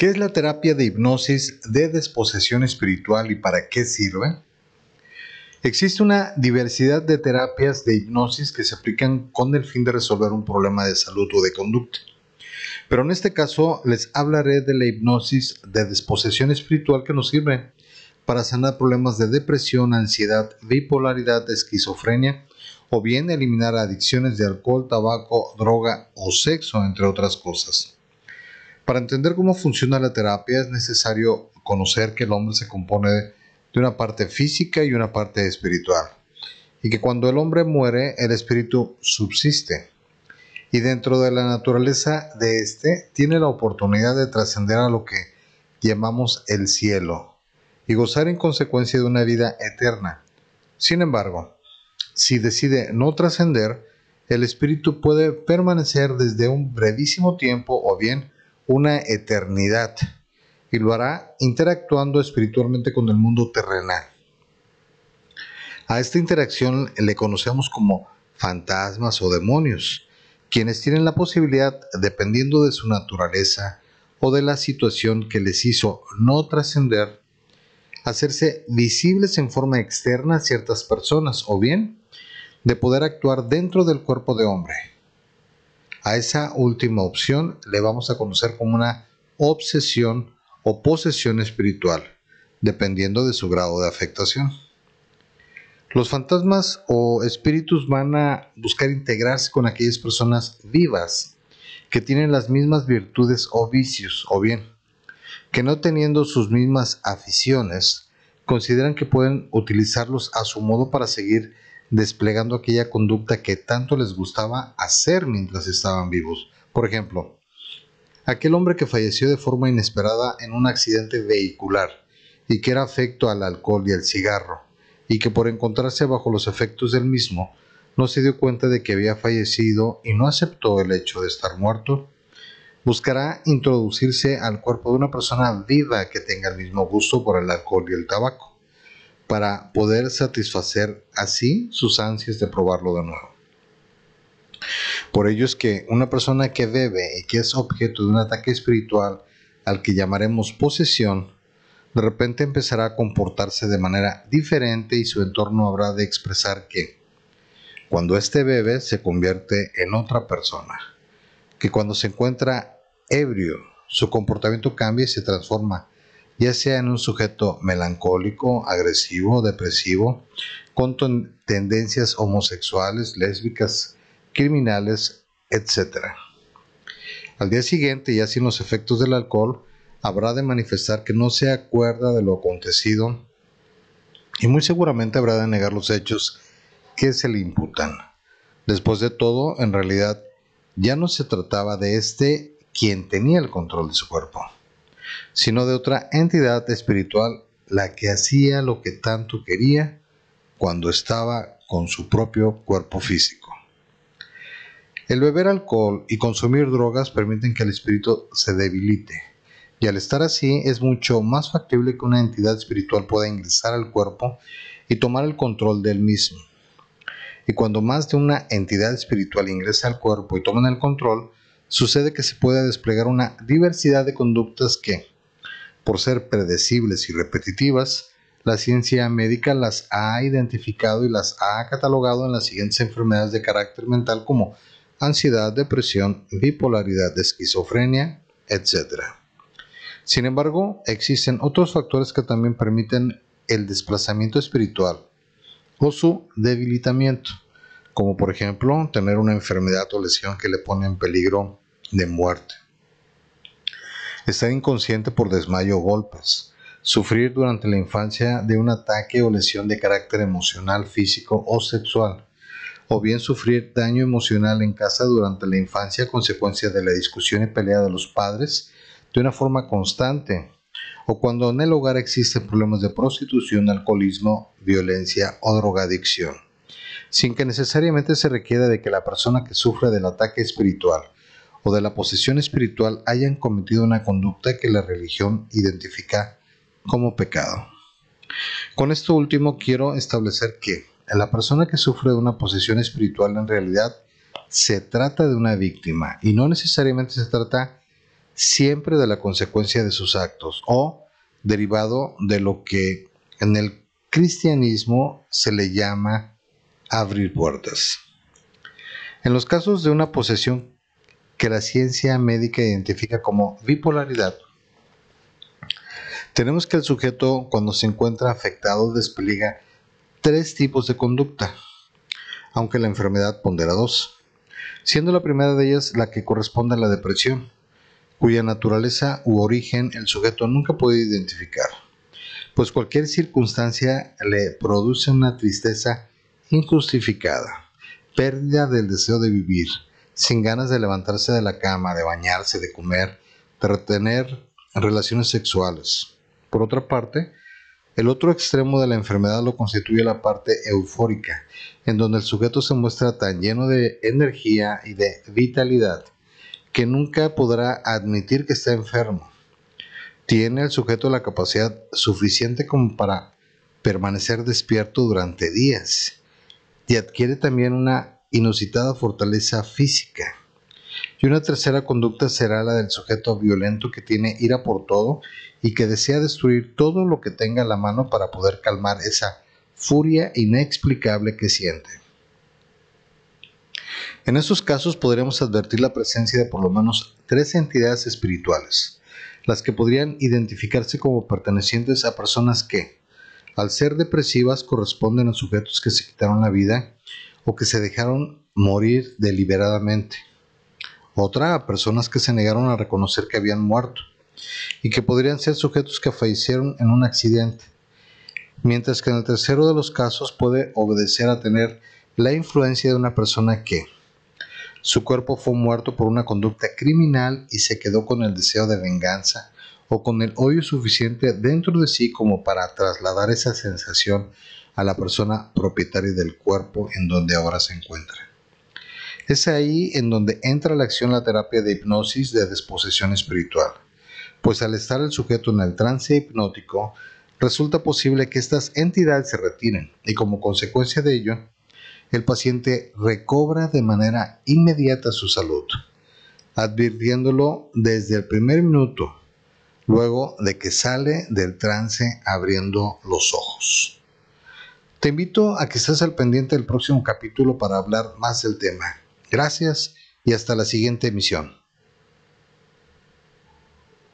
¿Qué es la terapia de hipnosis de desposesión espiritual y para qué sirve? Existe una diversidad de terapias de hipnosis que se aplican con el fin de resolver un problema de salud o de conducta. Pero en este caso les hablaré de la hipnosis de desposesión espiritual que nos sirve para sanar problemas de depresión, ansiedad, bipolaridad, esquizofrenia o bien eliminar adicciones de alcohol, tabaco, droga o sexo, entre otras cosas. Para entender cómo funciona la terapia es necesario conocer que el hombre se compone de una parte física y una parte espiritual, y que cuando el hombre muere el espíritu subsiste, y dentro de la naturaleza de éste tiene la oportunidad de trascender a lo que llamamos el cielo, y gozar en consecuencia de una vida eterna. Sin embargo, si decide no trascender, el espíritu puede permanecer desde un brevísimo tiempo o bien una eternidad y lo hará interactuando espiritualmente con el mundo terrenal. A esta interacción le conocemos como fantasmas o demonios, quienes tienen la posibilidad, dependiendo de su naturaleza o de la situación que les hizo no trascender, hacerse visibles en forma externa a ciertas personas o bien de poder actuar dentro del cuerpo de hombre. A esa última opción le vamos a conocer como una obsesión o posesión espiritual, dependiendo de su grado de afectación. Los fantasmas o espíritus van a buscar integrarse con aquellas personas vivas que tienen las mismas virtudes o vicios, o bien que no teniendo sus mismas aficiones, consideran que pueden utilizarlos a su modo para seguir desplegando aquella conducta que tanto les gustaba hacer mientras estaban vivos. Por ejemplo, aquel hombre que falleció de forma inesperada en un accidente vehicular y que era afecto al alcohol y al cigarro, y que por encontrarse bajo los efectos del mismo, no se dio cuenta de que había fallecido y no aceptó el hecho de estar muerto, buscará introducirse al cuerpo de una persona viva que tenga el mismo gusto por el alcohol y el tabaco para poder satisfacer así sus ansias de probarlo de nuevo. Por ello es que una persona que bebe y que es objeto de un ataque espiritual al que llamaremos posesión, de repente empezará a comportarse de manera diferente y su entorno habrá de expresar que cuando éste bebe se convierte en otra persona, que cuando se encuentra ebrio su comportamiento cambia y se transforma ya sea en un sujeto melancólico, agresivo, depresivo, con tendencias homosexuales, lésbicas, criminales, etc. Al día siguiente, ya sin los efectos del alcohol, habrá de manifestar que no se acuerda de lo acontecido y muy seguramente habrá de negar los hechos que se le imputan. Después de todo, en realidad, ya no se trataba de este quien tenía el control de su cuerpo sino de otra entidad espiritual, la que hacía lo que tanto quería cuando estaba con su propio cuerpo físico. El beber alcohol y consumir drogas permiten que el espíritu se debilite, y al estar así es mucho más factible que una entidad espiritual pueda ingresar al cuerpo y tomar el control del mismo. Y cuando más de una entidad espiritual ingresa al cuerpo y toman el control, sucede que se puede desplegar una diversidad de conductas que, por ser predecibles y repetitivas, la ciencia médica las ha identificado y las ha catalogado en las siguientes enfermedades de carácter mental como ansiedad, depresión, bipolaridad, esquizofrenia, etc. Sin embargo, existen otros factores que también permiten el desplazamiento espiritual o su debilitamiento, como por ejemplo tener una enfermedad o lesión que le pone en peligro de muerte. Estar inconsciente por desmayo o golpes. Sufrir durante la infancia de un ataque o lesión de carácter emocional, físico o sexual. O bien sufrir daño emocional en casa durante la infancia a consecuencia de la discusión y pelea de los padres de una forma constante. O cuando en el hogar existen problemas de prostitución, alcoholismo, violencia o drogadicción. Sin que necesariamente se requiera de que la persona que sufre del ataque espiritual o de la posesión espiritual hayan cometido una conducta que la religión identifica como pecado. Con esto último quiero establecer que la persona que sufre de una posesión espiritual en realidad se trata de una víctima y no necesariamente se trata siempre de la consecuencia de sus actos o derivado de lo que en el cristianismo se le llama abrir puertas. En los casos de una posesión que la ciencia médica identifica como bipolaridad, tenemos que el sujeto cuando se encuentra afectado despliega tres tipos de conducta, aunque la enfermedad pondera dos, siendo la primera de ellas la que corresponde a la depresión, cuya naturaleza u origen el sujeto nunca puede identificar, pues cualquier circunstancia le produce una tristeza injustificada, pérdida del deseo de vivir, sin ganas de levantarse de la cama, de bañarse, de comer, de retener relaciones sexuales. Por otra parte, el otro extremo de la enfermedad lo constituye la parte eufórica, en donde el sujeto se muestra tan lleno de energía y de vitalidad que nunca podrá admitir que está enfermo. Tiene el sujeto la capacidad suficiente como para permanecer despierto durante días y adquiere también una inusitada fortaleza física. Y una tercera conducta será la del sujeto violento que tiene ira por todo y que desea destruir todo lo que tenga a la mano para poder calmar esa furia inexplicable que siente. En estos casos podremos advertir la presencia de por lo menos tres entidades espirituales, las que podrían identificarse como pertenecientes a personas que, al ser depresivas, corresponden a sujetos que se quitaron la vida o que se dejaron morir deliberadamente. Otra a personas que se negaron a reconocer que habían muerto y que podrían ser sujetos que fallecieron en un accidente. Mientras que en el tercero de los casos puede obedecer a tener la influencia de una persona que, su cuerpo fue muerto por una conducta criminal y se quedó con el deseo de venganza o con el odio suficiente dentro de sí como para trasladar esa sensación a la persona propietaria del cuerpo en donde ahora se encuentra. Es ahí en donde entra la acción la terapia de hipnosis de desposesión espiritual, pues al estar el sujeto en el trance hipnótico, resulta posible que estas entidades se retiren y como consecuencia de ello, el paciente recobra de manera inmediata su salud, advirtiéndolo desde el primer minuto, luego de que sale del trance abriendo los ojos. Te invito a que estés al pendiente del próximo capítulo para hablar más del tema. Gracias y hasta la siguiente emisión.